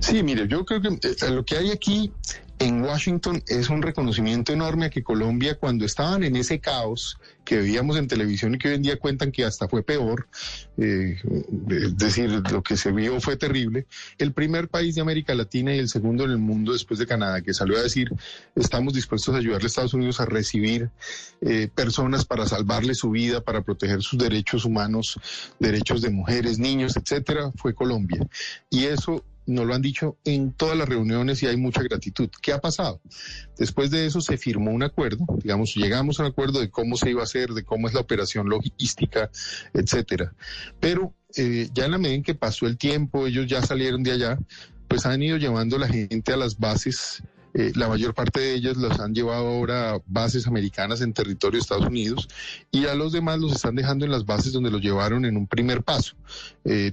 Sí, mire, yo creo que eh, lo que hay aquí en Washington es un reconocimiento enorme a que Colombia, cuando estaban en ese caos que veíamos en televisión y que hoy en día cuentan que hasta fue peor, eh, es decir, lo que se vio fue terrible, el primer país de América Latina y el segundo en el mundo después de Canadá, que salió a decir, estamos dispuestos a ayudarle a Estados Unidos a recibir eh, personas para salvarle su vida, para proteger sus derechos humanos, derechos de mujeres, niños, etcétera, fue Colombia. Y eso nos lo han dicho en todas las reuniones y hay mucha gratitud. ¿Qué ha pasado? Después de eso se firmó un acuerdo, digamos, llegamos a acuerdo de cómo se iba a hacer, de cómo es la operación logística, etcétera. Pero eh, ya en la medida en que pasó el tiempo, ellos ya salieron de allá, pues han ido llevando la gente a las bases. Eh, la mayor parte de ellas los han llevado ahora a bases americanas en territorio de Estados Unidos y a los demás los están dejando en las bases donde los llevaron en un primer paso. Eh,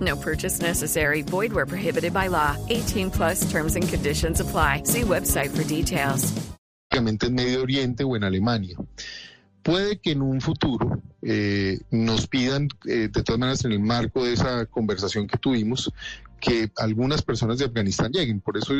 No purchase necessary. Void where prohibited by law. 18 plus terms and conditions apply. See website for details. en Medio Oriente o en Alemania. Puede que en un futuro eh, nos pidan, eh, de todas maneras, en el marco de esa conversación que tuvimos, que algunas personas de Afganistán lleguen. Por eso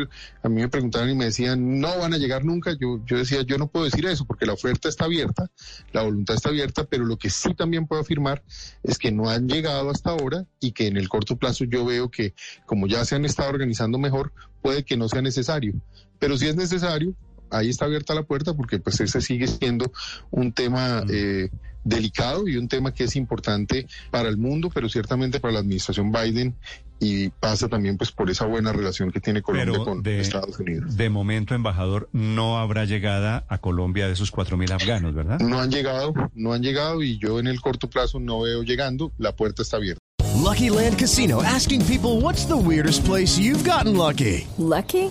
a mí me preguntaban y me decían, no van a llegar nunca. Yo, yo decía, yo no puedo decir eso porque la oferta está abierta, la voluntad está abierta, pero lo que sí también puedo afirmar es que no han llegado hasta ahora y que en el corto plazo yo veo que como ya se han estado organizando mejor, puede que no sea necesario. Pero si es necesario, ahí está abierta la puerta porque pues ese sigue siendo un tema eh, delicado y un tema que es importante para el mundo, pero ciertamente para la administración Biden y pasa también pues por esa buena relación que tiene Colombia con Estados Unidos. De momento, embajador, no habrá llegada a Colombia de esos cuatro mil afganos, ¿verdad? No han llegado, no han llegado y yo en el corto plazo no veo llegando, la puerta está abierta. Lucky Land Casino asking people what's the weirdest place you've gotten lucky? Lucky?